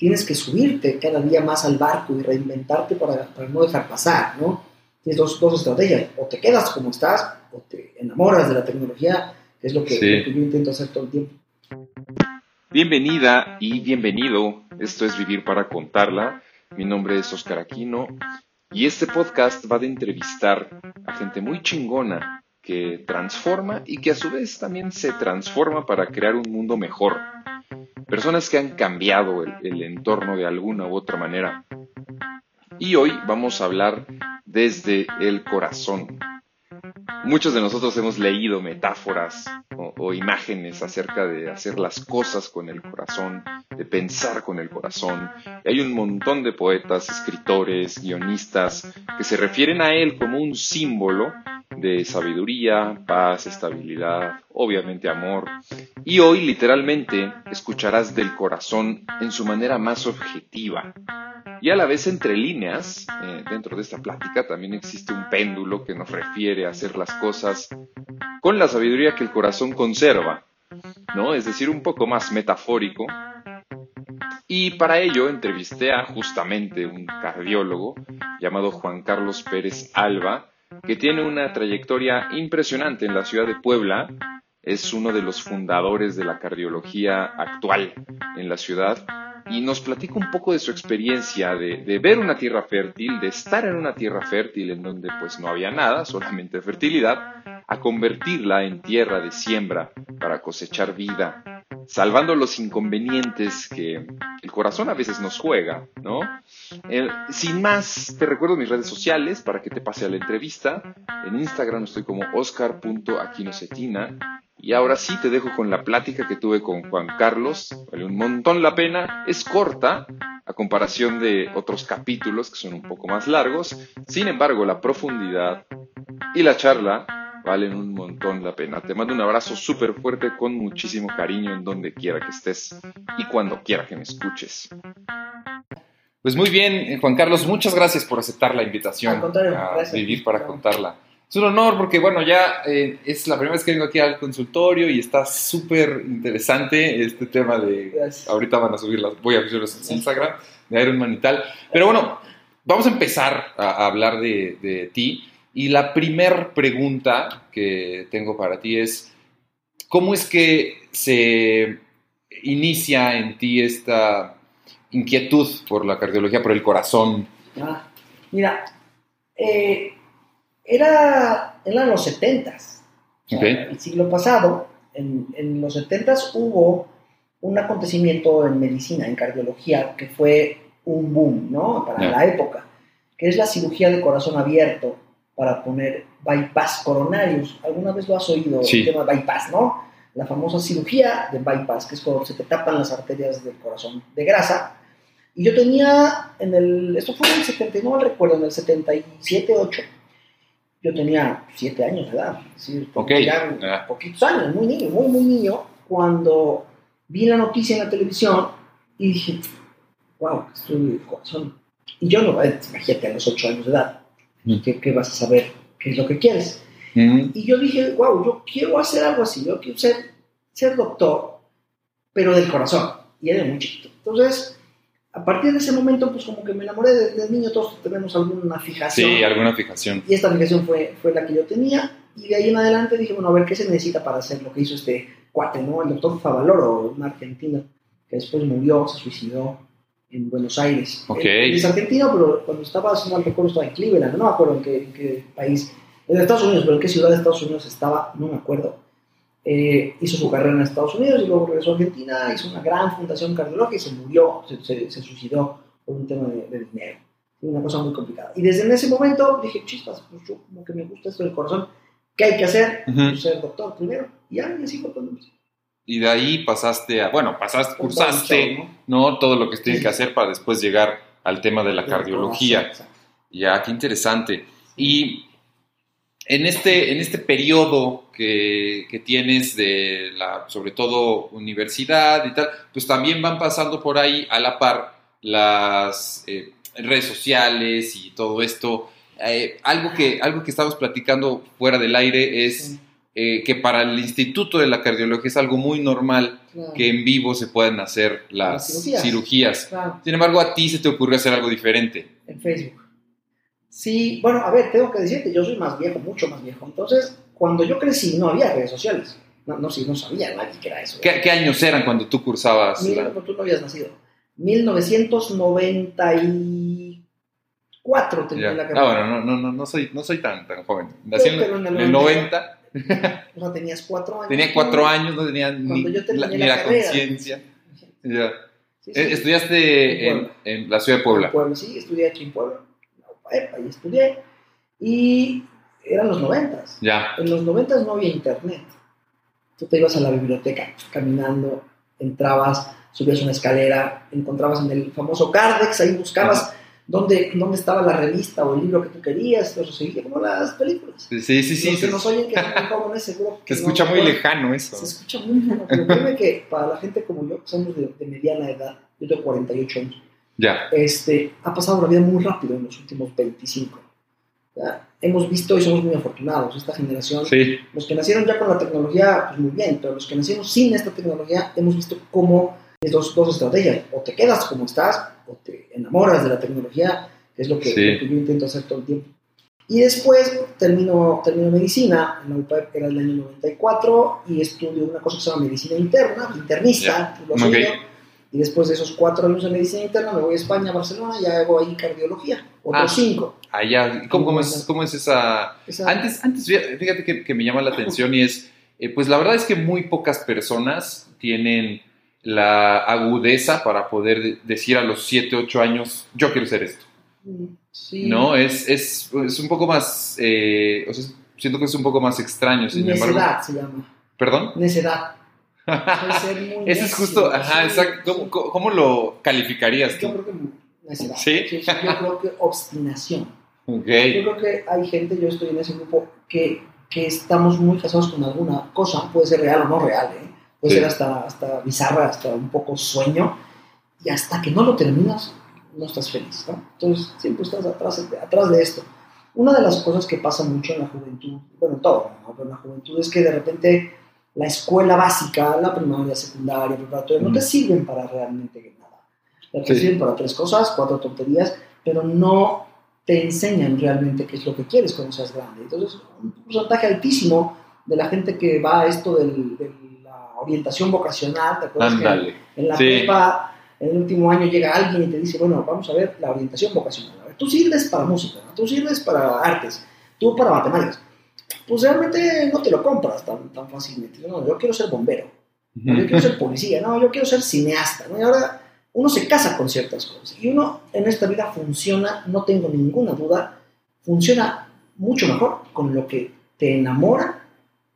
tienes que subirte cada día más al barco y reinventarte para, para no dejar pasar, ¿no? Tienes dos, dos, estrategias, o te quedas como estás, o te enamoras de la tecnología, que es lo que, lo que yo intento hacer todo el tiempo. Bienvenida y bienvenido, esto es Vivir para Contarla, mi nombre es Oscar Aquino y este podcast va de entrevistar a gente muy chingona que transforma y que a su vez también se transforma para crear un mundo mejor personas que han cambiado el, entorno de alguna u otra manera. Y hoy vamos a hablar desde el corazón. Muchos de nosotros hemos leído metáforas o, imágenes acerca de hacer las cosas con el corazón, de pensar con el corazón. hay un montón de poetas, escritores, guionistas que se refieren a él como un símbolo de sabiduría, paz, estabilidad, obviamente amor. Y hoy literalmente escucharás del corazón en su manera más objetiva. Y a la vez entre líneas, eh, dentro de esta plática también existe un péndulo que nos refiere a hacer las cosas con la sabiduría que el corazón conserva, ¿no? Es decir, un poco más metafórico. Y para ello entrevisté a justamente un cardiólogo llamado Juan Carlos Pérez Alba, que tiene una trayectoria impresionante en la ciudad de Puebla. Es uno de los fundadores de la cardiología actual en la ciudad y nos platica un poco de su experiencia de, ver una tierra fértil, de estar en una tierra fértil en donde pues no había nada, solamente fertilidad, a convertirla en tierra de siembra para cosechar vida, salvando los inconvenientes que el corazón a veces nos juega, ¿no? Eh, sin más, te recuerdo mis redes sociales para que te pase a la entrevista. En Instagram estoy como oscar.aquinocetina. Y ahora sí te dejo con la plática que tuve con Juan Carlos. Vale un montón la pena. Es corta a comparación de otros capítulos que son un poco más largos. Sin embargo, la profundidad y la charla valen un montón la pena. Te mando un abrazo súper fuerte con muchísimo cariño en donde quiera que estés y cuando quiera que me escuches. Pues muy bien, eh, Juan Carlos, muchas gracias por aceptar la invitación a vivir para contarla. Es un honor porque, bueno, ya eh, es la primera vez que vengo aquí al consultorio y está súper interesante este tema de... Ahorita van a subir las... Voy a subir en Instagram de Ironman y tal. Pero bueno, vamos a empezar a, hablar de, de ti. Y la primera pregunta que tengo para ti es, ¿cómo es que se inicia en ti esta inquietud por la cardiología, por el corazón? Ah, mira, eh, era, en los 70 El siglo pasado, en, en los 70 hubo un acontecimiento en medicina, en cardiología, que fue un boom, ¿no? Para la época, que es la cirugía de corazón abierto para poner bypass coronarios. ¿Alguna vez lo has oído? El tema bypass, ¿no? La famosa cirugía de bypass, que es cuando se te tapan las arterias del corazón de grasa. Y yo tenía en el, esto fue en el 70, no me recuerdo, en el 77, 8. Yo tenía 7 años de edad, es decir, ya ah. poquitos años, muy niño, muy, muy niño, cuando vi la noticia en la televisión y dije, wow, estoy corazón. Y yo no, imagínate, a los 8 años de edad, ¿Qué, vas a saber qué es lo que quieres? Y yo dije, wow, yo quiero hacer algo así, yo quiero ser, ser doctor, pero del corazón. Y era muy chiquito. Entonces, a partir de ese momento, pues como que me enamoré del niño, todos tenemos alguna fijación. Sí, alguna fijación. Y esta fijación fue, fue la que yo tenía. Y de ahí en adelante dije, bueno, a ver qué se necesita para hacer lo que hizo este cuate, ¿no? El doctor Favaloro, un argentino, que después murió, se suicidó en Buenos Aires. Okay. es argentino, pero cuando estaba, si no recuerdo, estaba en Cleveland, no me acuerdo en qué, país, en Estados Unidos, pero en qué ciudad de Estados Unidos estaba, no me acuerdo. Eh, hizo su carrera en Estados Unidos y luego regresó a Argentina, hizo una gran fundación cardiológica y se murió, se, se, suicidó por un tema de, dinero. Una cosa muy complicada. Y desde ese momento dije, chispas, pues yo como que me gusta esto del corazón, ¿qué hay que hacer? Pues ser doctor primero. Y ya, y así fue cuando y de ahí pasaste a, bueno, pasaste, cursaste, ¿no? Todo lo que tienes que hacer para después llegar al tema de la cardiología. Ya, qué interesante. Y en este, en este periodo que, que, tienes de la, sobre todo, universidad y tal, pues también van pasando por ahí a la par las eh, redes sociales y todo esto. Eh, algo, que, algo que estamos platicando fuera del aire es eh, que para el Instituto de la Cardiología es algo muy normal que en vivo se puedan hacer las, cirugías. Sin embargo, a ti se te ocurrió hacer algo diferente. En Facebook. Sí, bueno, a ver, tengo que decirte, yo soy más viejo, mucho más viejo. Entonces, cuando yo crecí no había redes sociales. No, no, sí, no sabía nadie que era eso. ¿Qué, años eran cuando tú cursabas? Mil, Tú no habías nacido. 1994 tenía la carrera. Ah, bueno, no, no, no, no, soy, no soy tan, tan joven. Nací en, el 90. O sea, tenías cuatro años. Tenía cuatro años, no tenía ni la, ni la, conciencia. Ya. ¿Estudiaste en, en, la ciudad de Puebla? En Puebla, sí, estudié aquí en Puebla. Ahí estudié. Y eran los noventas. Ya. En los noventas no había internet. Tú te ibas a la biblioteca caminando, entrabas, subías una escalera, encontrabas en el famoso Cardex, ahí buscabas dónde, dónde estaba la revista o el libro que tú querías, eso seguía como las películas. Sí, sí, sí. Los que nos oyen que son jóvenes seguro que Se escucha muy lejano eso. Se escucha muy lejano, pero créeme que para la gente como yo, que somos de, de mediana edad, yo tengo 48 años, ya. Este, ha pasado la vida muy rápido en los últimos 25 hemos visto y somos muy afortunados, esta generación, los que nacieron ya con la tecnología, pues muy bien, pero los que nacieron sin esta tecnología, hemos visto cómo es dos, dos estrategias, o te quedas como estás, o te enamoras de la tecnología, que es lo que, yo intento hacer todo el tiempo. Y después termino, termino medicina, en la era el año 94, y estudio una cosa que se llama medicina interna, internista, lo y después de esos cuatro años de medicina interna me voy a España, a Barcelona, y hago ahí cardiología, otros ah, cinco. Allá, ¿cómo, cómo, es, cómo es esa... Antes, antes, fíjate que, que, me llama la atención y es, eh, pues la verdad es que muy pocas personas tienen la agudeza para poder decir a los 7, 8 años, yo quiero ser esto. Mm, sí. ¿No? Es, es, es un poco más, eh, o sea, siento que es un poco más extraño. Sin Necedad se llama. ¿Perdón? Necedad. Ese es justo, ajá, exacto. ¿Cómo, lo calificarías tú? Yo creo que necedad. ¿Sí? Yo creo que obstinación. Okay. Yo creo que hay gente, yo estoy en ese grupo, que, que estamos muy casados con alguna cosa, puede ser real o no real, ¿eh? puede ser hasta, hasta bizarra, hasta un poco sueño, y hasta que no lo terminas, no estás feliz. ¿no? Entonces, siempre estás atrás, atrás de esto. Una de las cosas que pasa mucho en la juventud, bueno, todo, ¿no? pero en la juventud es que de repente la escuela básica, la primaria, secundaria, preparatoria, no te sirven para realmente nada. Te sirven para tres cosas, cuatro tonterías, pero no te enseñan realmente qué es lo que quieres cuando seas grande. Entonces, un porcentaje altísimo de la gente que va a esto de la orientación vocacional, ¿te acuerdas que en la prepa, en el último año llega alguien y te dice, bueno, vamos a ver la orientación vocacional. tú sirves para música, tú sirves para artes, tú para matemáticas pues realmente no te lo compras tan, tan fácilmente. No, yo quiero ser bombero, yo quiero ser policía, no, yo quiero ser cineasta. ¿no? Y ahora uno se casa con ciertas cosas y uno en esta vida funciona, no tengo ninguna duda, funciona mucho mejor con lo que te enamora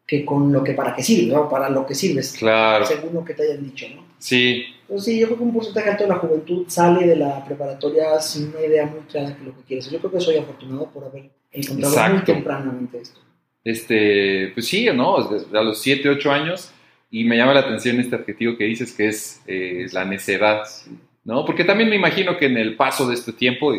que con lo que para qué sirve, o para lo que sirves, claro. según lo que te hayan dicho, ¿no? Sí. Entonces sí, yo creo que un porcentaje alto de la juventud sale de la preparatoria sin una idea muy clara de lo que quieres. Yo creo que soy afortunado por haber encontrado muy tempranamente esto este, pues sí, ¿no? A los 7, 8 años, y me llama la atención este adjetivo que dices que es eh, la necedad, ¿no? Porque también me imagino que en el paso de este tiempo,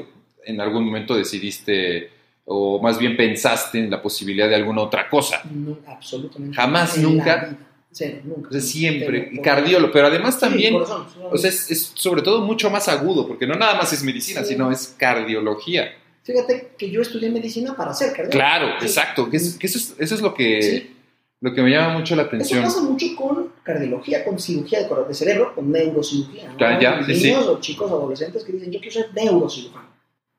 en algún momento decidiste, o más bien pensaste en la posibilidad de alguna otra cosa. No, absolutamente. Jamás, nunca. Sí, nunca. O sea, siempre, cardiólogo, pero además también, o sea, es, es, sobre todo mucho más agudo, porque no nada más es medicina, sino es cardiología. Fíjate que yo estudié medicina para ser cardiólogo. Claro, exacto. Que, eso, es, eso, es, lo que, lo que me llama mucho la atención. Eso pasa mucho con cardiología, con cirugía de, de cerebro, con neurocirugía. ¿no? Ya, ya, niños o chicos adolescentes que dicen, yo quiero ser neurocirujano.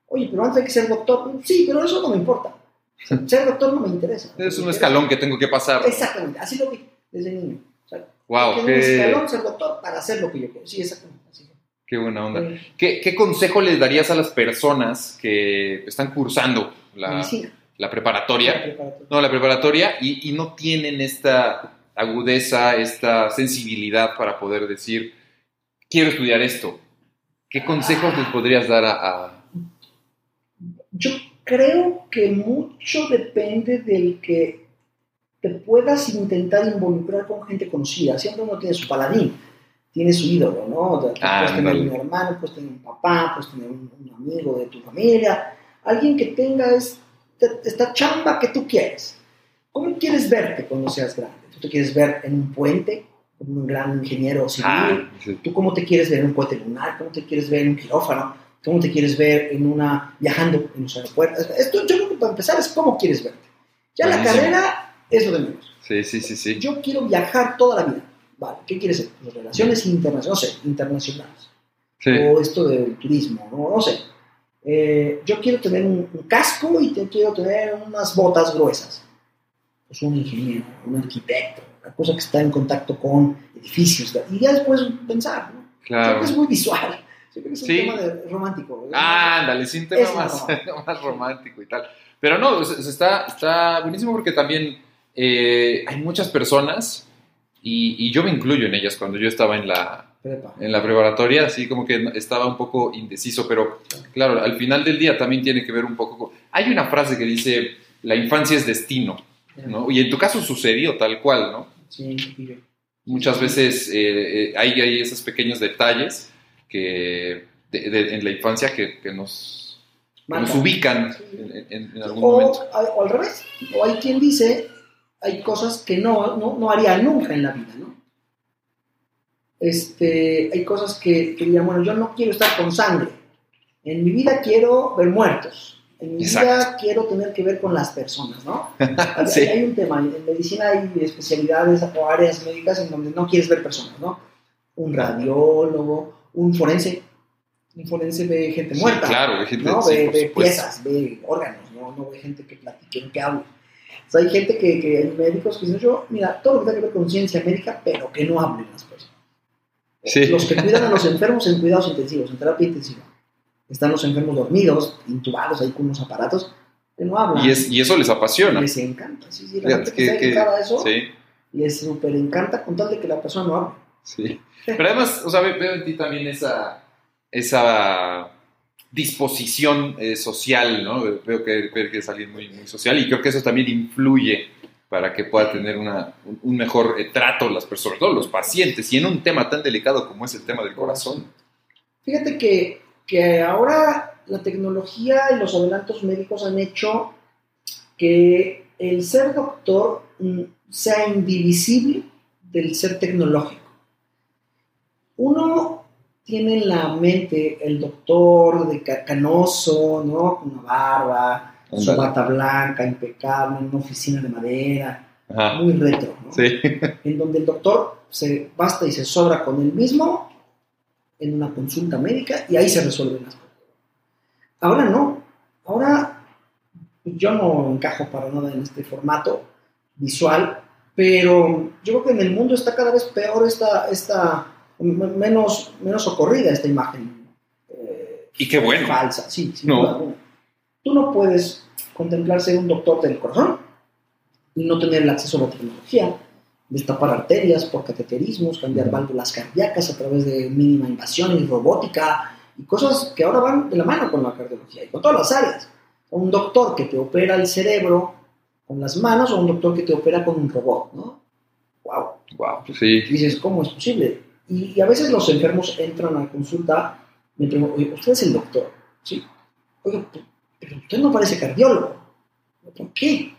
Oye, pero antes hay que ser doctor. Sí, pero eso no me importa. Ser doctor no me interesa. Es un escalón que tengo que pasar. Exactamente, así lo vi desde niño. O sea, wow, que... un escalón ser doctor para hacer lo que yo quiero. Sí, exactamente. Qué buena onda. ¿Qué, consejo les darías a las personas que están cursando la, la, preparatoria, No, la preparatoria y, no tienen esta agudeza, esta sensibilidad para poder decir, quiero estudiar esto? ¿Qué consejos les podrías dar a, Yo creo que mucho depende del que te puedas intentar involucrar con gente conocida. Siempre uno tiene su paladín tiene su ídolo, ¿no? puedes tener un hermano, puedes tener un papá, puedes tener un, amigo de tu familia, alguien que tenga esta, esta chamba que tú quieres. ¿Cómo quieres verte cuando seas grande? ¿Tú te quieres ver en un puente, como un gran ingeniero civil? Ah, ¿Tú cómo te quieres ver en un puente lunar? ¿Cómo te quieres ver en un quirófano? ¿Cómo te quieres ver en una viajando en los aeropuertos? Esto yo creo que para empezar es cómo quieres verte. Ya la carrera es lo de menos. Sí, sí, sí, sí. Yo quiero viajar toda la vida. Vale, ¿qué quieres ser? Pues relaciones internacionales, no sé, internacionales. Sí. O esto del turismo, no, no sé. Eh, yo quiero tener un, un casco y te quiero tener unas botas gruesas. Pues un ingeniero, un arquitecto, una cosa que está en contacto con edificios. Y ya después pensar, ¿no? Creo Claro. que es muy visual. Yo creo que es un Sí. tema de- romántico. Ah, ándale, sí, un tema Es más, más más romántico y tal. Pero no, está, está buenísimo porque también eh, hay muchas personas, y, y yo me incluyo en ellas cuando yo estaba en la, Prepa. en la preparatoria, así como que estaba un poco indeciso, pero claro, al final del día también tiene que ver un poco con... Hay una frase que dice, la infancia es destino, ¿no? Y en tu caso sucedió tal cual, ¿no? Sí, yo. Muchas veces eh, eh, hay, hay esos pequeños detalles que de- de- en la infancia que, que nos, nos ubican Sí. en, en- en algún O, momento. o al revés, o hay quien dice, hay cosas que no, no, no haría nunca en la vida, ¿no? Este, hay cosas que, que dirían, bueno, yo no quiero estar con sangre, en mi vida quiero ver muertos, en mi vida quiero tener que ver con las personas, ¿no? Hay, Sí. hay un tema, en medicina hay especialidades o áreas médicas en donde no quieres ver personas, ¿no? Un radiólogo, un forense, un forense ve gente Sí, muerta. claro, hay gente, ¿no? ve, ve piezas, ve órganos, ¿no? no ve gente que platique, que hable. O sea, hay gente que, que hay médicos que dicen, yo, mira, todo lo que tenga que ver con ciencia médica, pero que no hablen las personas. Sí. Los que cuidan a los enfermos en cuidados intensivos, en terapia intensiva. Están los enfermos dormidos, intubados ahí con unos aparatos, que no hablan. Y, es, y eso les apasiona. Les encanta, sí, sí, la gente que, que- a eso, sí, les súper encanta con tal de que la persona no hable. sí. Pero además, o sea, ve- veo en ti también esa, esa disposición eh, social, ¿no? Veo que, veo que es alguien muy, social y creo que eso también influye para que pueda tener una, un, mejor eh, trato las personas, los pacientes, y en un tema tan delicado como es el tema del corazón. Fíjate que, que ahora la tecnología y los adelantos médicos han hecho que el ser doctor mm, sea indivisible del ser tecnológico. Uno tiene en la mente el doctor de ca- canoso, ¿no? Con una barba, su bata blanca, impecable, en una oficina de madera, Ajá. muy retro, ¿no? Sí. en donde el doctor se basta y se sobra con él mismo en una consulta médica y ahí se resuelven las cosas. Ahora no, ahora yo no encajo para nada en este formato visual, pero yo creo que en el mundo está cada vez peor esta, esta menos, menos socorrida esta imagen. eh, Y qué bueno. Falsa, sí, sin No. duda alguna. Tú no puedes contemplar ser un doctor del corazón y no tener el acceso a la tecnología, destapar arterias por cateterismos, cambiar válvulas cardíacas a través de mínima invasión y robótica y cosas que ahora van de la mano con la cardiología y con todas las áreas. Un doctor que te opera el cerebro con las manos o un doctor que te opera con un robot, ¿no? ¡Wow! Wow. Sí. Y dices, ¿cómo es posible? Y, y a veces los enfermos entran a consulta, me preguntan, oye, ¿usted es el doctor? Sí. P- pero usted no parece cardiólogo. ¿Por qué?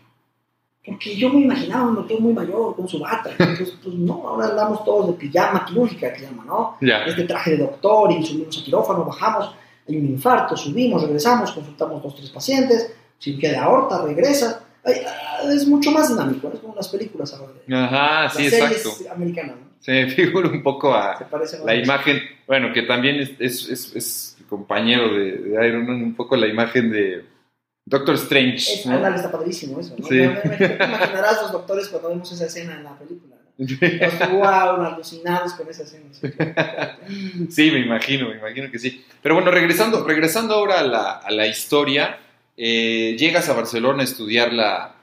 Porque yo me imaginaba un doctor muy mayor con su bata. Entonces, pues no, ahora andamos todos de pijama quirúrgica, que llama, ¿no? Ya. Este traje de doctor y subimos a quirófano, bajamos, hay un infarto, subimos, regresamos, consultamos dos, tres pacientes, cirugía de aorta, regresa. Ay, ah, es mucho más dinámico, es como las películas ahora. Ajá, las series americanas, ¿no? Se me figura un poco a, la imagen, bueno, que también es, es, es- es compañero de, de Iron Man, un poco la imagen de Doctor Strange. Es, ¿no? ándale, está padrísimo eso, ¿no? Sí. Te imaginarás los doctores cuando vemos esa escena en la película, ¿no? Los wow, alucinados con esa escena. ¿sí? Sí, me imagino, me imagino que sí. Pero bueno, regresando, regresando ahora a la, a la historia, eh, llegas a Barcelona a estudiar la,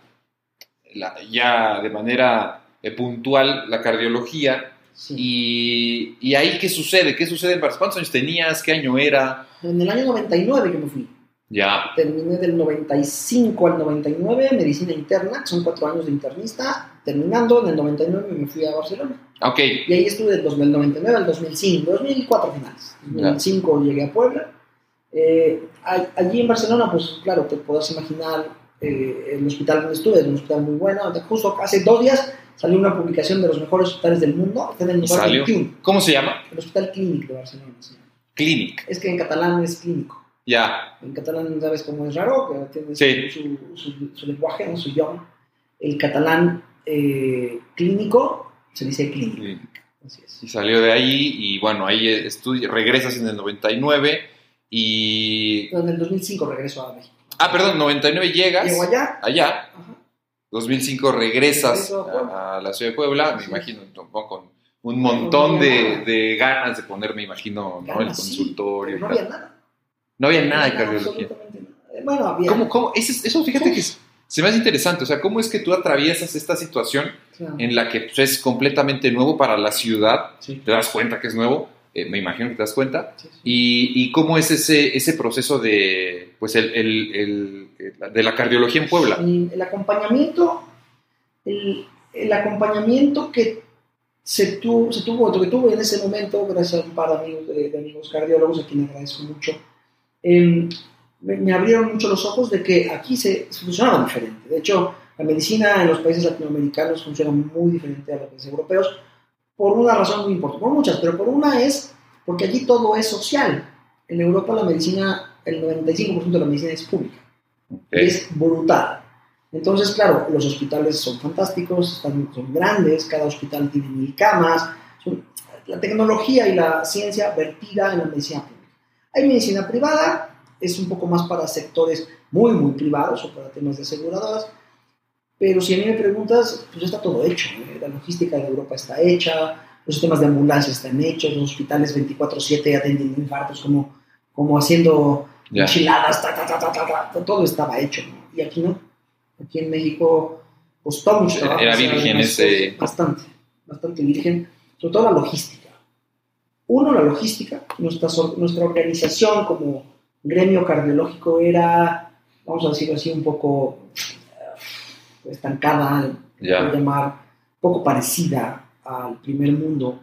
la- ya de manera eh, puntual la cardiología. Sí. Y, y ahí, ¿qué sucede? ¿Qué sucede en Barcelona? ¿Cuántos años tenías? ¿Qué año era? En el año 99 que me fui. Ya. Terminé del 95 al 99, medicina interna, que son cuatro años de internista. Terminando, en el 99 me fui a Barcelona. Ok. Y ahí estuve del 2099 al 2005, 2004 finales. En Ya. 2005 llegué a Puebla. Eh, allí en Barcelona, pues claro, te podrás imaginar eh, el hospital donde estuve, es un hospital muy bueno. Justo hace dos días salió una publicación de los mejores hospitales del mundo. Está en el lugar 21. ¿Cómo se llama? El Hospital Clínic de Barcelona. Clínic. Es que en catalán es clínico. Ya. En catalán, ¿sabes cómo es raro? Que tiene su, su, lenguaje, ¿no? su idioma. El catalán eh, clínico se dice clínico. Así es. Y salió de ahí y bueno, ahí estudia, regresas en el 99 y... en el 2005 regreso a México. Ah, perdón, 99 llegas. Llego allá. Allá. 2005 regresas a, la ciudad de Puebla, me imagino, con un montón de, de, ganas de poner, me imagino, ¿no? el consultorio. no había nada. No había nada de cardiología. Bueno, había. ¿Cómo, cómo? Eso, fíjate que se me hace interesante. O sea, ¿cómo es que tú atraviesas esta situación en la que pues, es completamente nuevo para la ciudad? Te das cuenta que es nuevo, eh, me imagino que te das cuenta. Y, y, cómo es ese, ese proceso de, pues, el, el, de la cardiología en Puebla? El, acompañamiento, el, acompañamiento que se tuvo, se tuvo, que tuve en ese momento, gracias a un par de amigos, de, amigos cardiólogos, a quienes agradezco mucho, em, me, abrieron mucho los ojos de que aquí se, funcionaba diferente. De hecho, la medicina en los países latinoamericanos funciona muy diferente a los países europeos por una razón muy importante, por muchas, pero por una es porque allí todo es social. En Europa la medicina, el 95% de la medicina es pública. Es brutal. Entonces, claro, los hospitales son fantásticos, son grandes, cada hospital tiene mil camas, la tecnología y la ciencia vertida en la medicina pública. Hay medicina privada, es un poco más para sectores muy, muy privados o para temas de aseguradoras, pero si a mí me preguntas, pues está todo hecho. ¿eh? La logística de Europa está hecha, los sistemas de ambulancia están hechos, los hospitales 24/7 atienden infartos como, como haciendo enchiladas, todo estaba hecho. Y aquí no. Aquí en México costó mucho trabajo. Era virgen ese... Bastante, bastante virgen, sobre todo la logística. Uno, la logística. Nuestra, nuestra organización como gremio cardiológico era, vamos a decirlo así, un poco estancada, yeah. llamar, poco parecida al primer mundo,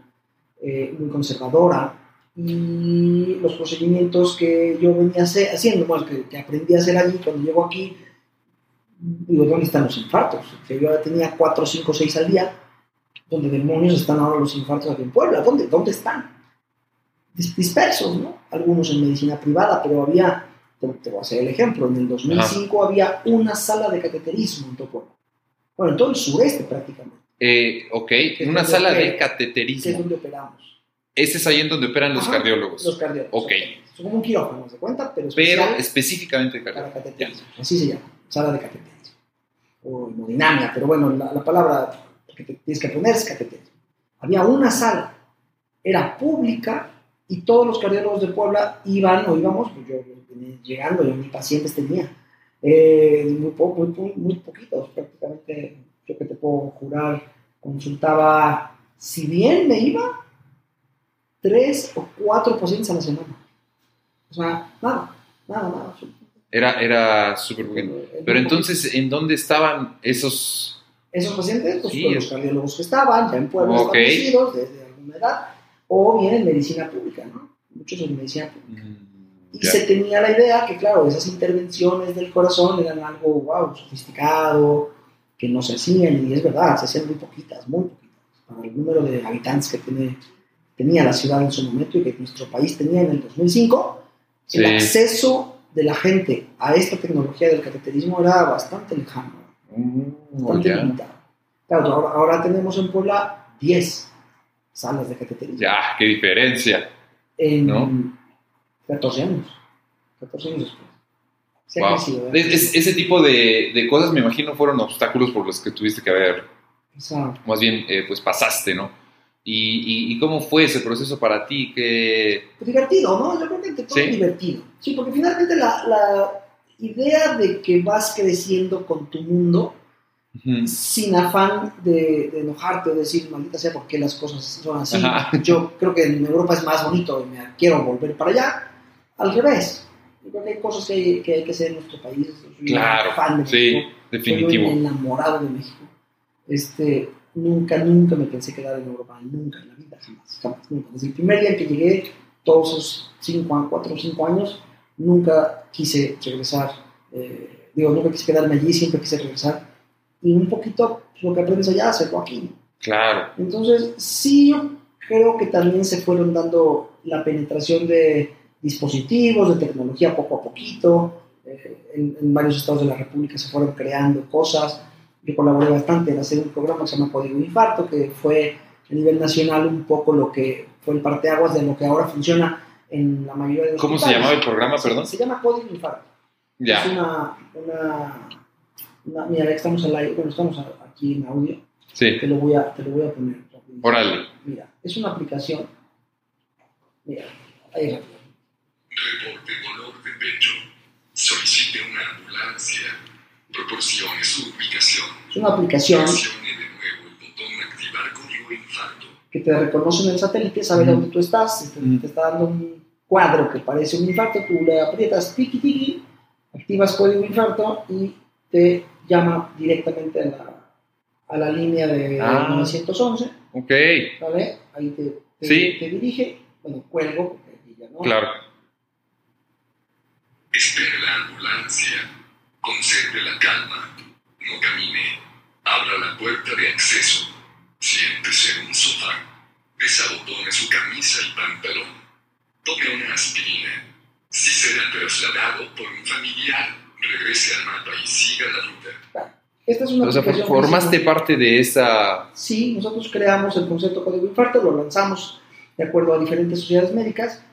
eh, muy conservadora, y los procedimientos que yo venía haciendo, más que, aprendí a hacer allí, cuando llego aquí, digo, ¿dónde están los infartos? Que yo tenía 4, 5, 6 al día, ¿dónde demonios están ahora los infartos aquí en Puebla? ¿Dónde, dónde están? Dispersos, ¿no? Algunos en medicina privada, pero había, te, voy a hacer el ejemplo, en el 2005 había una sala de cateterismo en Topo. Bueno, en todo el sureste prácticamente. Eh, ok, en una sala de cateterismo. es donde operamos. Ese es ahí en donde operan los cardiólogos. Los cardiólogos. Ok. Es como un quirófano, ¿se cuenta? Pero, pero específicamente de cardiólogos. Para cateterismo. Así se llama, sala de cateterismo. O hemodinamia, pero bueno, la, palabra que tienes que poner es cateterismo. Había una sala, era pública y todos los cardiólogos de Puebla iban o íbamos, pues yo, llegando, yo ni pacientes tenía eh, muy, poco, muy, muy, poquitos, prácticamente, yo que te puedo jurar, consultaba, si bien me iba, tres o cuatro pacientes a la semana. O sea, nada, nada, nada. Era, era súper poquito. Pero entonces, ¿en dónde estaban esos...? Esos pacientes, pues, los cardiólogos que estaban, ya en Puebla establecidos, desde alguna edad, o bien en medicina pública, ¿no? Muchos en medicina pública. Mm. Y se tenía la idea que, claro, esas intervenciones del corazón eran algo, wow, sofisticado, que no se hacían, y es verdad, se hacían muy poquitas, muy poquitas, para el número de habitantes que tiene, tenía la ciudad en su momento y que nuestro país tenía en el 2005, el acceso de la gente a esta tecnología del cateterismo era bastante lejano, mm, bastante limitado. Claro, ahora, ahora, tenemos en Puebla 10 salas de cateterismo. Ya, qué diferencia. En, ¿no? 14 años. 14 años después. Wow. ese tipo de, de, cosas, me imagino, fueron obstáculos por los que tuviste que haber. Exacto. Más bien, eh, pues pasaste, ¿no? ¿Y, y, cómo fue ese proceso para ti? Que... Pues divertido, ¿no? Yo creo que todo ¿Sí? divertido. Sí, porque finalmente la, la, idea de que vas creciendo con tu mundo sin afán de, de, enojarte o decir, maldita sea, porque las cosas son así. Yo creo que en Europa es más bonito y me quiero volver para allá al revés. Yo creo que hay cosas que hay que, hay que hacer en nuestro país. Soy claro, fan de sí, México, definitivo. Soy enamorado de México. Este, nunca, nunca me pensé quedar en Europa, nunca en la vida, jamás, jamás, nunca. Desde el primer día que llegué, todos esos cinco, cuatro o cinco años, nunca quise regresar eh, digo, nunca quise quedarme allí, siempre quise regresar. Y un poquito pues, lo que aprendes allá, hacerlo aquí. Claro. Entonces, sí, yo creo que también se fueron dando la penetración de dispositivos, de tecnología poco a poquito. Eh, en, en, varios estados de la República se fueron creando cosas. Yo colaboré bastante en hacer un programa que se llama Código Infarto, que fue a nivel nacional un poco lo que fue el parteaguas de lo que ahora funciona en la mayoría de los ¿Cómo se llamaba el programa, perdón? Se llama Código Infarto. Ya. Es una, una, una, Mira, estamos al aire, bueno, estamos aquí en audio. Sí. Te lo voy a, te lo voy a poner. Órale. Mira, es una aplicación. Mira, ahí rápido. Reporte dolor de pecho. Solicite una ambulancia. Proporcione su ubicación. Es una aplicación Presione de nuevo el botón activar código infarto. que te reconoce en el satélite, sabe Ujú. dónde tú estás, te, Ujú. te está dando un cuadro que parece un infarto, tú le aprietas tiki tiki, activas código infarto y te llama directamente a la, a la línea de Ah. 911, Ok. ¿vale? Ahí te, te, Sí. te dirige, bueno, cuelgo, porque aquí ya no. Claro. Espere la ambulancia. Conserve la calma. No camine. Abra la puerta de acceso. Siéntese en un sofá. Desabotone su camisa y pantalón. Tome una aspirina. Si será trasladado por un familiar, regrese al mapa y siga la ruta. Esta es una O sea, que formaste hicimos- parte de esa... Sí, nosotros creamos el concepto código infarto, lo lanzamos de acuerdo a diferentes sociedades médicas.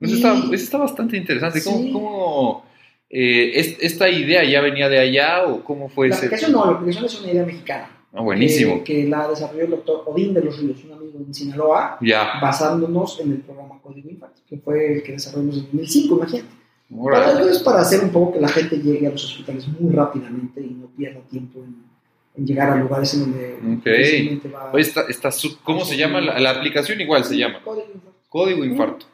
Eso y- está, eso está bastante interesante. ¿Cómo, Sí. cómo, eh, es- esta idea ya venía de allá o cómo fue la ese? aplicación no, la aplicación es una idea mexicana. Ah, buenísimo. Que, que la desarrolló el doctor Odín de los Ríos, un amigo en Sinaloa, ya. basándonos en el programa Código Infarto, que fue el que desarrollamos en 2005, imagínate. Para, es para hacer un poco que la gente llegue a los hospitales muy rápidamente y no pierda tiempo en, en llegar a lugares en donde Ok. difícilmente va Oye, está, está su- ¿Cómo se llama? La, la aplicación igual se llama. Código Infarto. Código Infarto.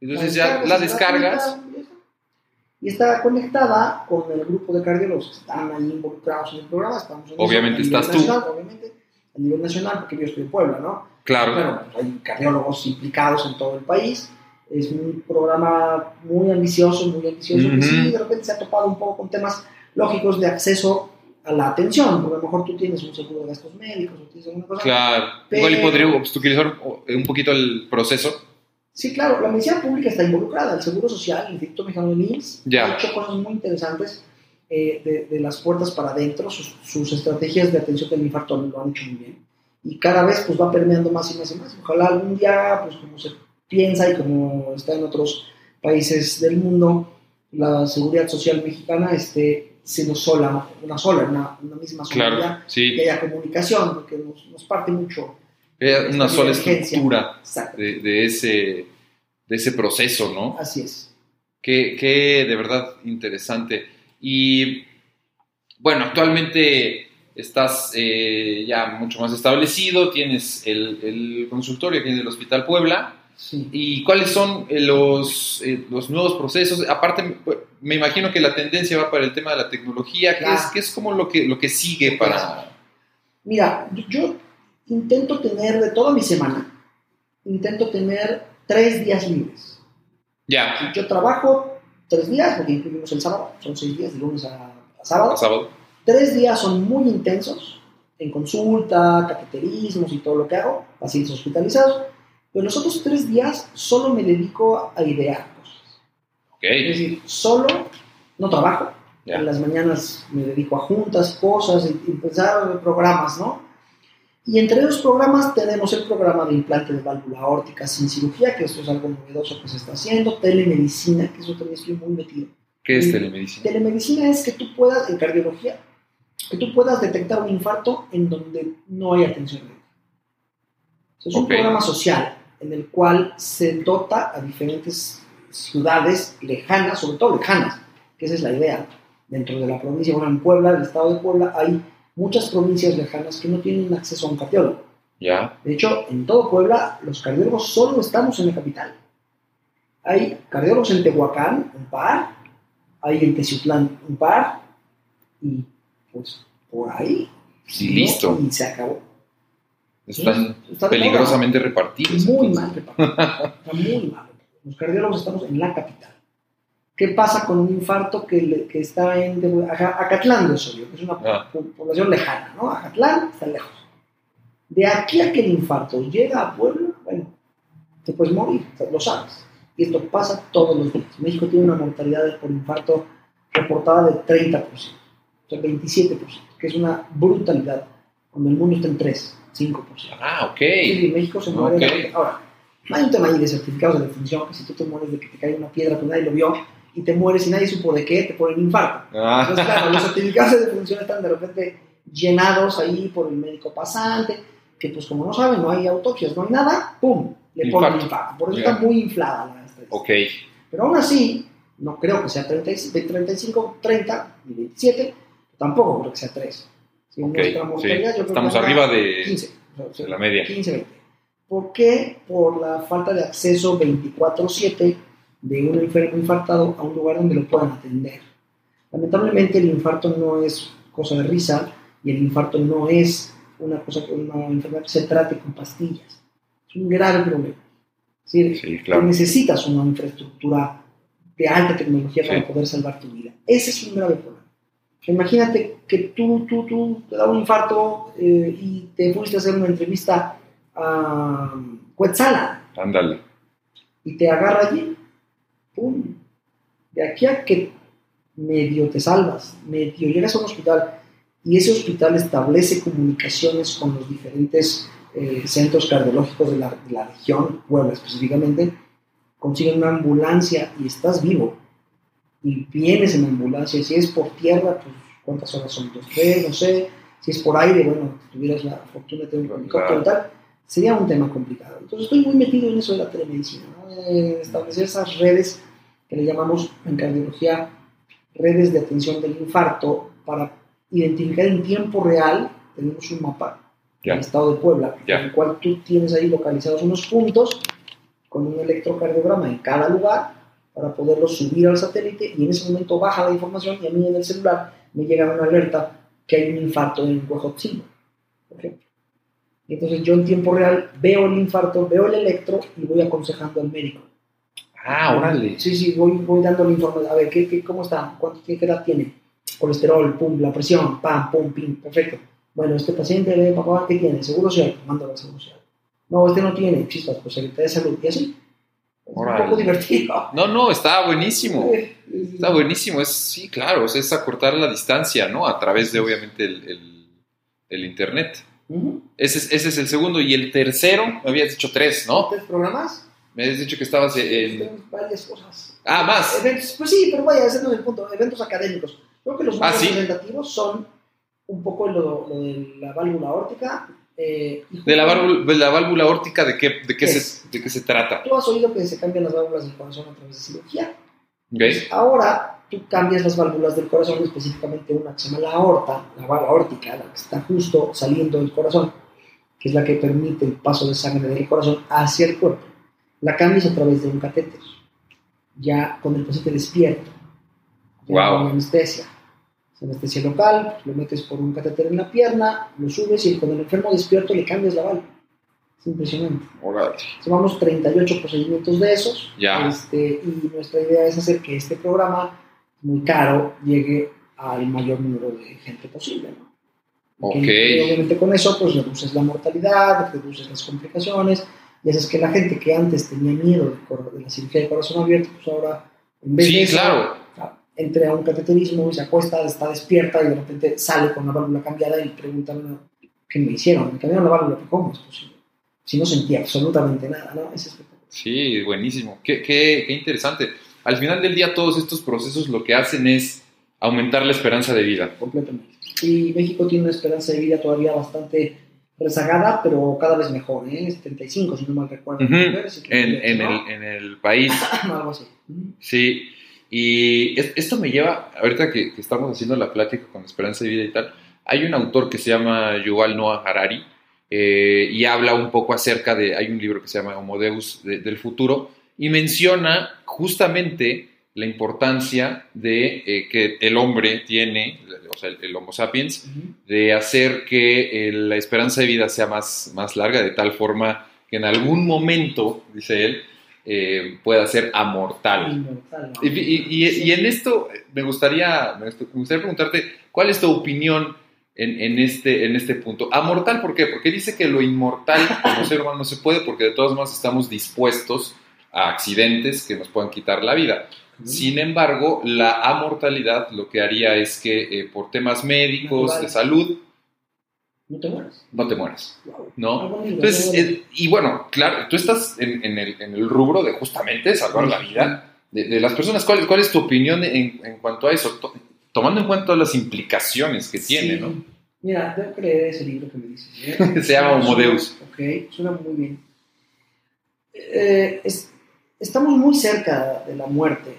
Entonces ya la descargas. Y está conectada con el grupo de cardiólogos que están ahí involucrados en el programa. Estamos en eso Obviamente nivel estás tú. Obviamente, a nivel nacional, porque yo estoy en Puebla, ¿no? Claro. Bueno, pues hay cardiólogos implicados en todo el país. Es un programa muy ambicioso, muy ambicioso, que Ujú. sí, de repente se ha topado un poco con temas lógicos de acceso a la atención, porque a lo mejor tú tienes un seguro de gastos médicos o tienes alguna cosa. Claro. Pero- Igual y podríamos utilizar un poquito el proceso. Sí, claro, la medicina pública está involucrada, el Seguro Social, el Instituto Mexicano IMSS, Ya. ha hecho cosas muy interesantes eh, de, de las puertas para adentro, sus, sus estrategias de atención del infarto lo han hecho muy bien. Y cada vez pues va permeando más y más y más. Ojalá algún día, pues como se piensa y como está en otros países del mundo, la seguridad social mexicana esté siendo sola, una sola, una, una misma Claro. sola, Sí. que haya comunicación, porque nos, nos parte mucho. Era una sola estructura de, de ese, de ese proceso, ¿no? así es. Qué, qué de verdad interesante. Y bueno, actualmente estás eh, ya mucho más establecido, tienes el, el consultorio aquí en el Hospital Puebla. Sí. ¿Y cuáles son eh, los, eh, los nuevos procesos? Aparte, me imagino que la tendencia va para el tema de la tecnología, que, Claro. es, que es como lo que, lo que sigue para... Mira, yo intento tener de toda mi semana, intento tener tres días libres. Ya, Yo trabajo tres días, porque incluimos el sábado, son seis días, de lunes a, a sábado. sábado. Tres días son muy intensos, en consulta, cateterismos y todo lo que hago, pacientes hospitalizados. Pero los otros tres días solo me dedico a idear cosas. Ok, Es decir, solo no trabajo. Ya. En las mañanas me dedico a juntas, cosas, y, y pensar programas, ¿no? Y entre esos programas tenemos el programa de implante de válvula aórtica sin cirugía, que esto es algo novedoso que se está haciendo, telemedicina, que eso también estoy muy metido. ¿qué es telemedicina? Telemedicina es que tú puedas, en cardiología, que tú puedas detectar un infarto en donde no hay atención médica. Es un Ok. programa social en el cual se dota a diferentes ciudades lejanas, sobre todo lejanas, que esa es la idea. Dentro de la provincia, bueno, en Puebla, el estado de Puebla, hay muchas provincias lejanas que no tienen acceso a un cardiólogo. Ya, De hecho, en todo Puebla, los cardiólogos solo estamos en la capital. Hay cardiólogos en Tehuacán, un par, hay en Teciutlán, un par, y pues por ahí. Sí, ¿no? listo. Y se acabó. están Está peligrosamente repartidos. Muy entonces. mal repartido. Está muy mal. Los cardiólogos estamos en la capital. ¿Qué pasa con un infarto que, que está en Acatlán de Osorio, que es una ah. población lejana, ¿no? Acatlán está lejos. De aquí a que el infarto llega a Puebla, bueno, te puedes morir, lo sabes. Y esto pasa todos los días. México tiene una mortalidad por infarto reportada de 30%, o sea, 27%, que es una brutalidad, cuando el mundo está en 3, 5%. Ah, ok. Sí, México se muere. Ahora, no hay un tema ahí de certificados de defunción, que si tú te mueres de que te cae una piedra que nadie lo vio, y te mueres y nadie supo de qué, te ponen infarto. Ah. Entonces, claro, los certificados de defunción están de repente llenados ahí por el médico pasante, que pues como no saben, no hay autopsias, no hay nada, ¡pum! Le ponen infarto. Por eso está muy inflada la estadística. Ok. Pero aún así, no creo que sea 30, 35, 30 ni 27, tampoco creo que sea 3. Si okay, sí. Estamos arriba de, 15, de la media. 15, 20. ¿Por qué? Por la falta de acceso 24-7 de un enfermo infartado a un lugar donde lo puedan atender. Lamentablemente el infarto no es cosa de risa y el infarto no es una, cosa, una enfermedad que se trate con pastillas. Es un grave problema. Es decir, necesitas una infraestructura de alta tecnología para poder salvar tu vida. Ese es un grave problema. Imagínate que tú, tú, tú te da un infarto eh, y te fuiste a hacer una entrevista a Cuetzala. Ándale. Y te agarra allí de aquí a que medio te salvas, medio llegas a un hospital y ese hospital establece comunicaciones con los diferentes eh, centros cardiológicos de la, región, Puebla específicamente, consiguen una ambulancia y estás vivo. Y vienes en ambulancia, si es por tierra, pues cuántas horas son, dos, tres, no sé, si es por aire, bueno, si tuvieras la fortuna de tener un helicóptero y tal, sería un tema complicado. Entonces estoy muy metido en eso de la telemedicina, establecer esas redes que le llamamos en cardiología redes de atención del infarto para identificar en tiempo real, tenemos un mapa del estado de Puebla, en el cual tú tienes ahí localizados unos puntos con un electrocardiograma en cada lugar para poderlo subir al satélite y en ese momento baja la información y a mí en el celular me llega una alerta que hay un infarto en Huejotzingo, por ejemplo. Y entonces yo en tiempo real veo el infarto, veo el electro y voy aconsejando al médico Ah, órale. Sí, sí, voy, voy dando la información. A ver, ¿qué, qué, ¿cómo está? ¿Cuánto, ¿Qué edad tiene? Colesterol, pum, la presión, pam, pum, pim, perfecto. Bueno, este paciente, ve, papá, ¿qué tiene? ¿Seguro social? Mándalo al seguro social. No, este no tiene, chispas, pues Secretaría de Salud. Y así. Es un poco divertido. No, no, está buenísimo. Está buenísimo. Es, sí, claro, es acortar la distancia, ¿no? A través de, obviamente, el, el, el Internet. Ese, es, ese es el segundo. Y el tercero, me habías dicho tres, ¿no? ¿Tres programas? Me has dicho que estabas en... varias cosas. Ah, más. Eventos, pues sí, pero vaya, ese no es el punto. Eventos académicos. Creo que los ah, más representativos son un poco lo, de la válvula órtica. Eh, de, la válvula, de la válvula órtica, ¿de qué, de, qué se, ¿de qué se trata? Tú has oído que se cambian las válvulas del corazón a través de cirugía. Okay. Ahora tú cambias las válvulas del corazón, específicamente una que se llama la aorta, la válvula órtica, la que está justo saliendo del corazón, que es la que permite el paso de sangre del corazón hacia el cuerpo la cambias a través de un catéter, ya con el paciente despierto, wow. con anestesia. anestesia local, lo metes por un catéter en la pierna, lo subes y con el enfermo despierto le cambias la válvula. Es impresionante. Llevamos 38 procedimientos de esos. Este, y nuestra idea es hacer que este programa, muy caro, llegue al mayor número de gente posible. ¿no? Okay. Y obviamente con eso pues reduces la mortalidad, reduces las complicaciones, y es que la gente que antes tenía miedo de, la cirugía de corazón abierto, pues ahora, en vez de eso, claro. entre a un cateterismo y se acuesta, está despierta y de repente sale con la válvula cambiada y preguntan, ¿qué me hicieron? Me cambiaron la válvula, ¿cómo es posible? Si no sentía absolutamente nada, ¿no? Es Sí, buenísimo. Qué, qué, qué interesante. Al final del día, todos estos procesos lo que hacen es aumentar la esperanza de vida. Completamente. Y México tiene una esperanza de vida todavía bastante rezagada, pero cada vez mejor, ¿eh? 75, si no mal recuerdo. en, en, el, en, el, país. Algo así. Sí, y esto me lleva, ahorita que, estamos haciendo la plática con Esperanza de Vida y tal, hay un autor que se llama Yuval Noah Harari eh, y habla un poco acerca de, hay un libro que se llama Homo Deus del futuro y menciona justamente la importancia de eh, que el hombre tiene, o sea, el, Homo sapiens, de hacer que eh, la esperanza de vida sea más, más larga, de tal forma que en algún momento, dice él, eh, pueda ser amortal. Y, en esto me gustaría, me gustaría preguntarte, ¿cuál es tu opinión en, este, en este punto? Amortal, ¿por qué? Porque dice que lo inmortal como ser humano no se puede porque de todas maneras estamos dispuestos a accidentes que nos puedan quitar la vida. Sin embargo, la amortalidad lo que haría es que eh, por temas médicos, de salud, no te mueras. No te mueras. ¿No? Entonces, eh, y bueno, claro, tú estás en, el, rubro de justamente salvar la vida de, las personas. ¿Cuál, ¿Cuál, es tu opinión en, cuanto a eso? Tomando en cuenta las implicaciones que tiene, ¿no? Mira, que leer ese libro que me dices. ¿eh? Se llama Homo Deus. Ok, suena muy bien. Eh, estamos muy cerca de la muerte.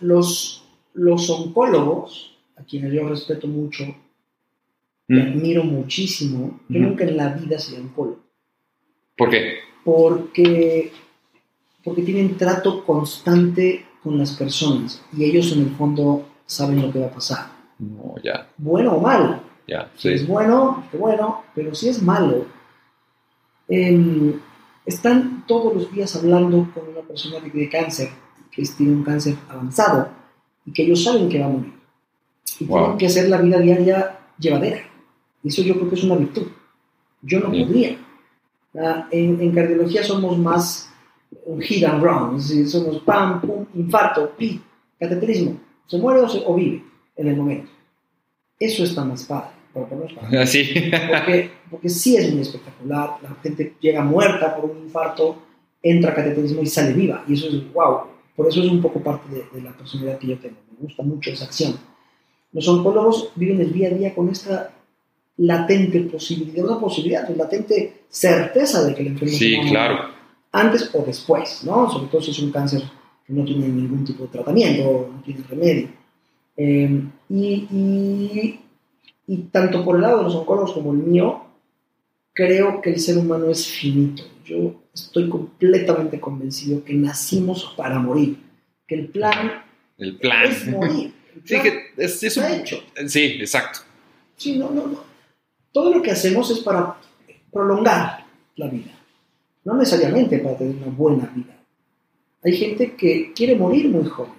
Los, los oncólogos, a quienes yo respeto mucho, me mm. admiro muchísimo. Yo nunca en la vida sería oncólogo. ¿Por qué? Porque, porque tienen trato constante con las personas y ellos en el fondo saben lo que va a pasar. No, ya. Bueno o malo. Ya, Si es bueno, qué bueno, pero si es malo, están todos los días hablando con una persona que tiene cáncer, que tiene un cáncer avanzado y que ellos saben que va a morir. Y tienen que hacer la vida diaria llevadera. Y eso yo creo que es una virtud. Yo no podría. Ah, en, cardiología somos más un hit and run, somos pam, pum, infarto, pi, cateterismo. Se muere o, o vive en el momento. Eso está más padre. Sí. Porque, porque sí es muy espectacular. La gente llega muerta por un infarto, entra a cateterismo y sale viva. Y eso es wow. Por eso es un poco parte de, la personalidad que yo tengo. Me gusta mucho esa acción. Los oncólogos viven el día a día con esta latente posibilidad, una posibilidad, una latente certeza de que el enfermo sí, claro. antes o después, ¿no? Sobre todo si es un cáncer que no tiene ningún tipo de tratamiento, no tiene remedio. Eh, y y tanto por el lado de los oncólogos como el mío, creo que el ser humano es finito. Yo estoy completamente convencido que nacimos para morir, que el plan, el plan. es morir. sí, que es, hecho. Sí, exacto. Sí, no, no, no. Todo lo que hacemos es para prolongar la vida, no necesariamente para tener una buena vida. Hay gente que quiere morir muy joven,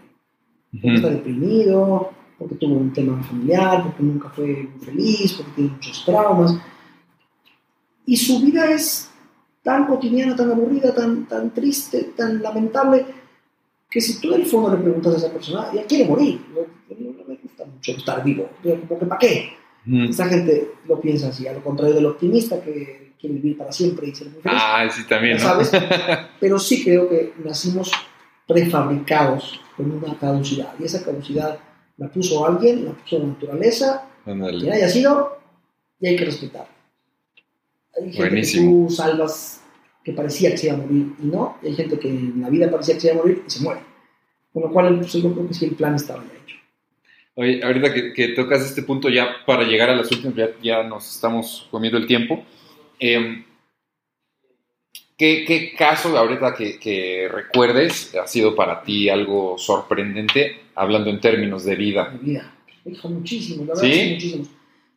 está deprimido, porque tuvo un tema familiar, porque nunca fue feliz, porque tiene muchos traumas. Y su vida es tan cotidiana, tan aburrida, tan, tan triste, tan lamentable, que si tú en el fondo le preguntas a esa persona, ya quiere morir, no, me gusta mucho estar vivo, porque ¿para qué? Esa gente lo piensa así, a lo contrario del optimista que quiere vivir para siempre y ser muy feliz. Ah, sí, también, ¿no? ¿sabes? Pero sí creo que nacimos prefabricados con una caducidad, y esa caducidad la puso alguien, la puso la naturaleza, quien haya sido, y hay que respetar. Hay gente que tú salvas que parecía que se iba a morir y no, y hay gente que en la vida parecía que se iba a morir y se muere. Con lo cual, pues, yo creo que sí el plan estaba ya hecho. Oye, ahorita que, tocas este punto, ya para llegar a las últimas, ya, nos estamos comiendo el tiempo. Em, ¿Qué, qué caso, Gabriela, que, que, recuerdes ha sido para ti algo sorprendente, hablando en términos de vida? De vida. Hijo, muchísimo, la verdad ¿Sí? es muchísimos.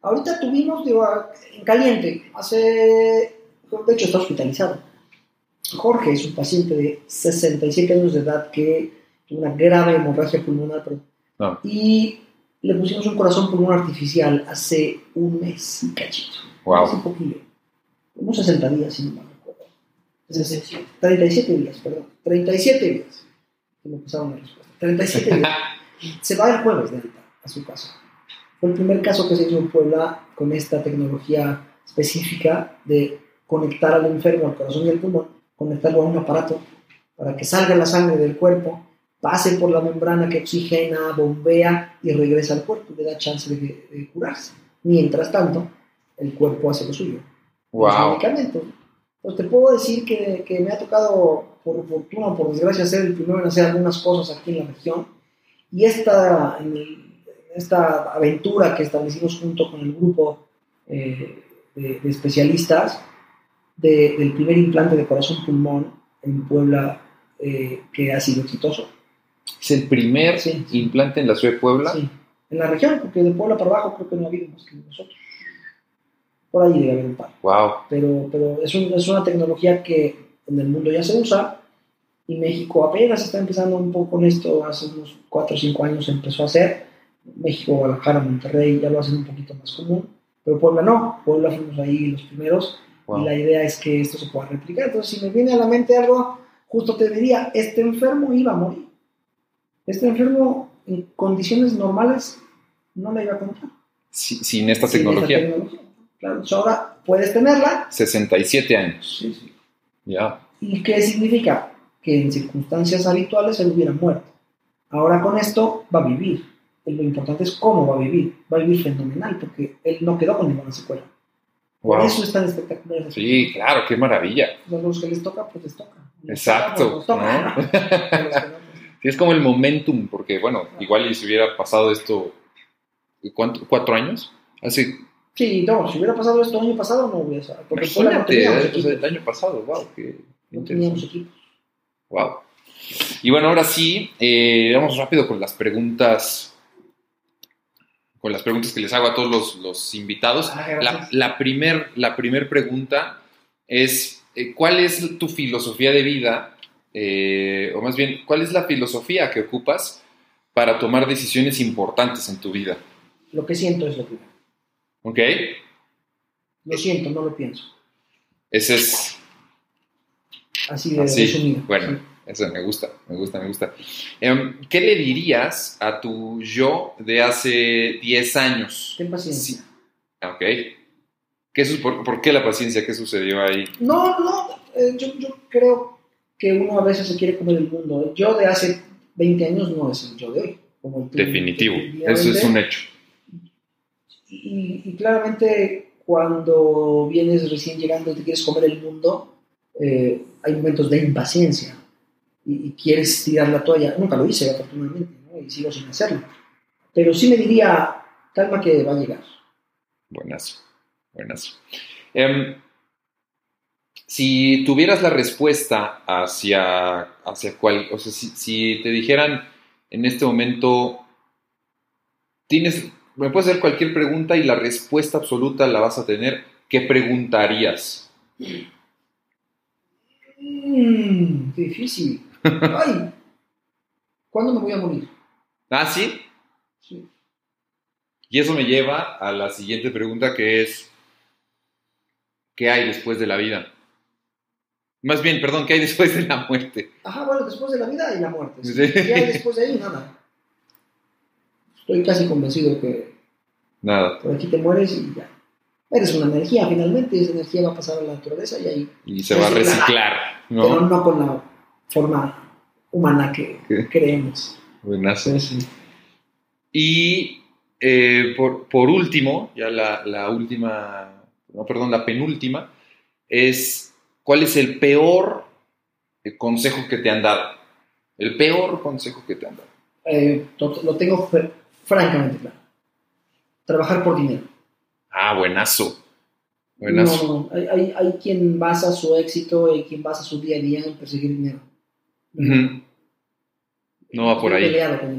Ahorita tuvimos, digo, en caliente, hace. De hecho, está hospitalizado. Jorge es un paciente de 67 años de edad que tuvo una grave hemorragia pulmonar. Pero, no. Y le pusimos un corazón pulmonar artificial hace un mes, cachito. Wow. Hace un poquillo. Unos 60 días, sin embargo. 37. días, perdón. 37 días. 37 días. se va el jueves de alta a su caso. Fue el primer caso que se hizo en Puebla con esta tecnología específica de conectar al enfermo al corazón y al pulmón, conectarlo a un aparato para que salga la sangre del cuerpo, pase por la membrana que oxigena, bombea y regresa al cuerpo, le da chance de, curarse. Mientras tanto, el cuerpo hace lo suyo. Wow. Entonces, te puedo decir que, que me ha tocado por fortuna o por desgracia, ser el primero en hacer algunas cosas aquí en la región. Y esta, esta aventura que establecimos junto con el grupo eh, de, especialistas del primer implante de corazón-pulmón en Puebla eh, que ha sido exitoso. ¿Es el primer implante en la ciudad de Puebla? Sí, en la región, porque de Puebla para abajo creo que no ha habido más que nosotros. Por ahí debe haber un par. Wow. Pero, pero es, es una tecnología que en el mundo ya se usa y México apenas está empezando un poco con esto, hace unos 4 o 5 años empezó a hacer, México, Guadalajara, Monterrey ya lo hacen un poquito más común, pero Puebla no, Puebla fuimos ahí los primeros y la idea es que esto se pueda replicar. Entonces, si me viene a la mente algo, justo te diría, este enfermo iba a morir. Este enfermo en condiciones normales no le iba a contar. sin esta tecnología. Claro, ahora puedes tenerla. 67 años. Sí, sí. Ya. ¿Y qué significa? Que en circunstancias habituales él hubiera muerto. Ahora con esto va a vivir. Lo importante es cómo va a vivir. Va a vivir fenomenal porque él no quedó con ninguna secuela. Por eso es tan espectacular. Sí, claro, qué maravilla. A los que les toca, pues les toca. Exacto. es como el momentum, porque bueno, igual y si hubiera pasado esto, ¿cuánto, ¿cuatro años? Así. Sí, no, si hubiera pasado esto el año pasado, no hubiera pasado. Porque Imagínate, no el año pasado, wow, qué No teníamos equipos. Wow. Y bueno, ahora sí, eh, vamos rápido con las preguntas con las preguntas que les hago a todos los, invitados. Ah, la, primer, la primer pregunta es, eh, ¿cuál es tu filosofía de vida? Eh, o más bien, ¿cuál es la filosofía que ocupas para tomar decisiones importantes en tu vida? Lo que siento es lo que... ¿Ok? Lo siento, no lo pienso. Ese es... Así de Así, Bueno. Eso me gusta, me gusta, me gusta. Em, ¿Qué le dirías a tu yo de hace 10 años? Ten paciencia. Ok. ¿Qué, por, qué la paciencia? ¿Qué sucedió ahí? No, no, eh, yo, yo, creo que uno a veces se quiere comer el mundo. Yo de hace 20 años no es el yo de hoy. Definitivo, eso es un hecho. Y, claramente cuando vienes recién llegando y te quieres comer el mundo, eh, hay momentos de impaciencia y, quieres tirar la toalla. Nunca lo hice, afortunadamente, y sigo sin hacerlo. Pero sí me diría, calma que va a llegar. Buenas, buenas. Em, si tuvieras la respuesta hacia, hacia cuál, o sea, si, te dijeran en este momento, tienes, me puedes hacer cualquier pregunta y la respuesta absoluta la vas a tener, ¿qué preguntarías? Mm, difícil. Ay, ¿cuándo me voy a morir? ¿Ah, sí? Sí. Y eso me lleva a la siguiente pregunta que es, ¿qué hay después de la vida? Más bien, perdón, ¿qué hay después de la muerte? Ajá, bueno, después de la vida y la muerte. ¿Qué hay después de ahí? Nada. Estoy casi convencido que Nada. por aquí te mueres y ya. Eres una energía finalmente esa energía va a pasar a la naturaleza y ahí... Y se va a reciclar, ¿no? Pero no con la forma humana que creemos. Buenazo. Y eh, por, último, ya la, última, no, perdón, la penúltima, es ¿cuál es el peor consejo que te han dado? El peor consejo que te han dado. Eh, lo, tengo francamente claro. Trabajar por dinero. Ah, buenazo. buenazo. No, hay, hay, hay, quien basa su éxito y quien basa su día a día en perseguir dinero. No va por ahí.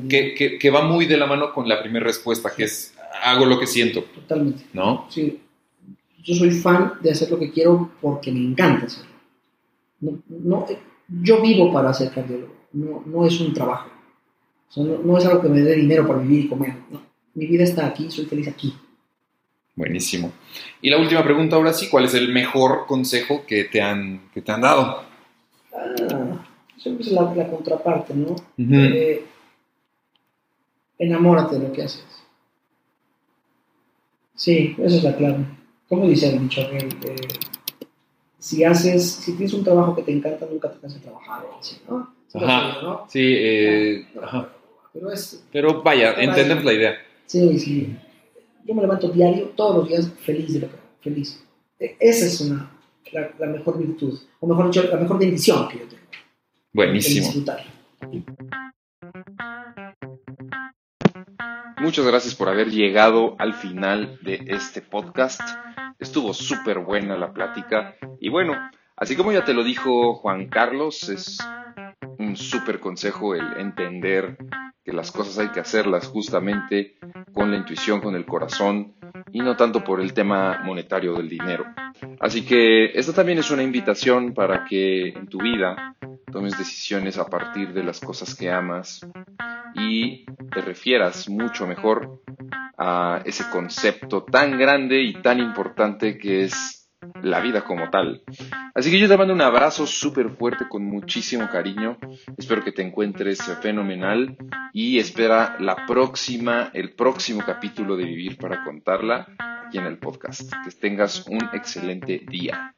Que, que, va muy de la mano con la primera respuesta, que es hago lo que siento. Totalmente. ¿No? Sí. Yo soy fan de hacer lo que quiero porque me encanta hacerlo. No, yo vivo para hacer cardiólogo. No, no es un trabajo. no, es algo que me dé dinero para vivir y comer. Mi vida está aquí, soy feliz aquí. Buenísimo. Y la última pregunta ahora sí, ¿cuál es el mejor consejo que te han, que te han dado? Ah, siempre es la, contraparte, ¿no? Eh, enamórate de lo que haces. Sí, esa es la clave. ¿Cómo dice el dicho? Eh, si haces, si tienes un trabajo que te encanta, nunca te vas a trabajar, ¿no? Ajá. Sí, eh, ajá. Pero, es, pero vaya, entendemos la idea. Sí, sí. Yo me levanto diario, todos los días, feliz de lo que feliz. E, esa es una, la, la, mejor virtud, o mejor dicho, la mejor bendición que yo tengo. Buenísimo. Muchas gracias por haber llegado al final de este podcast. Estuvo súper buena la plática. Y bueno, así como ya te lo dijo Juan Carlos, es súper consejo el entender que las cosas hay que hacerlas justamente con la intuición, con el corazón y no tanto por el tema monetario del dinero. Así que esta también es una invitación para que en tu vida tomes decisiones a partir de las cosas que amas y te refieras mucho mejor a ese concepto tan grande y tan importante que es la vida como tal. Así que yo te mando un abrazo súper fuerte con muchísimo cariño. Espero que te encuentres fenomenal y espera la próxima, el próximo capítulo de Vivir para contarla aquí en el podcast. Que tengas un excelente día.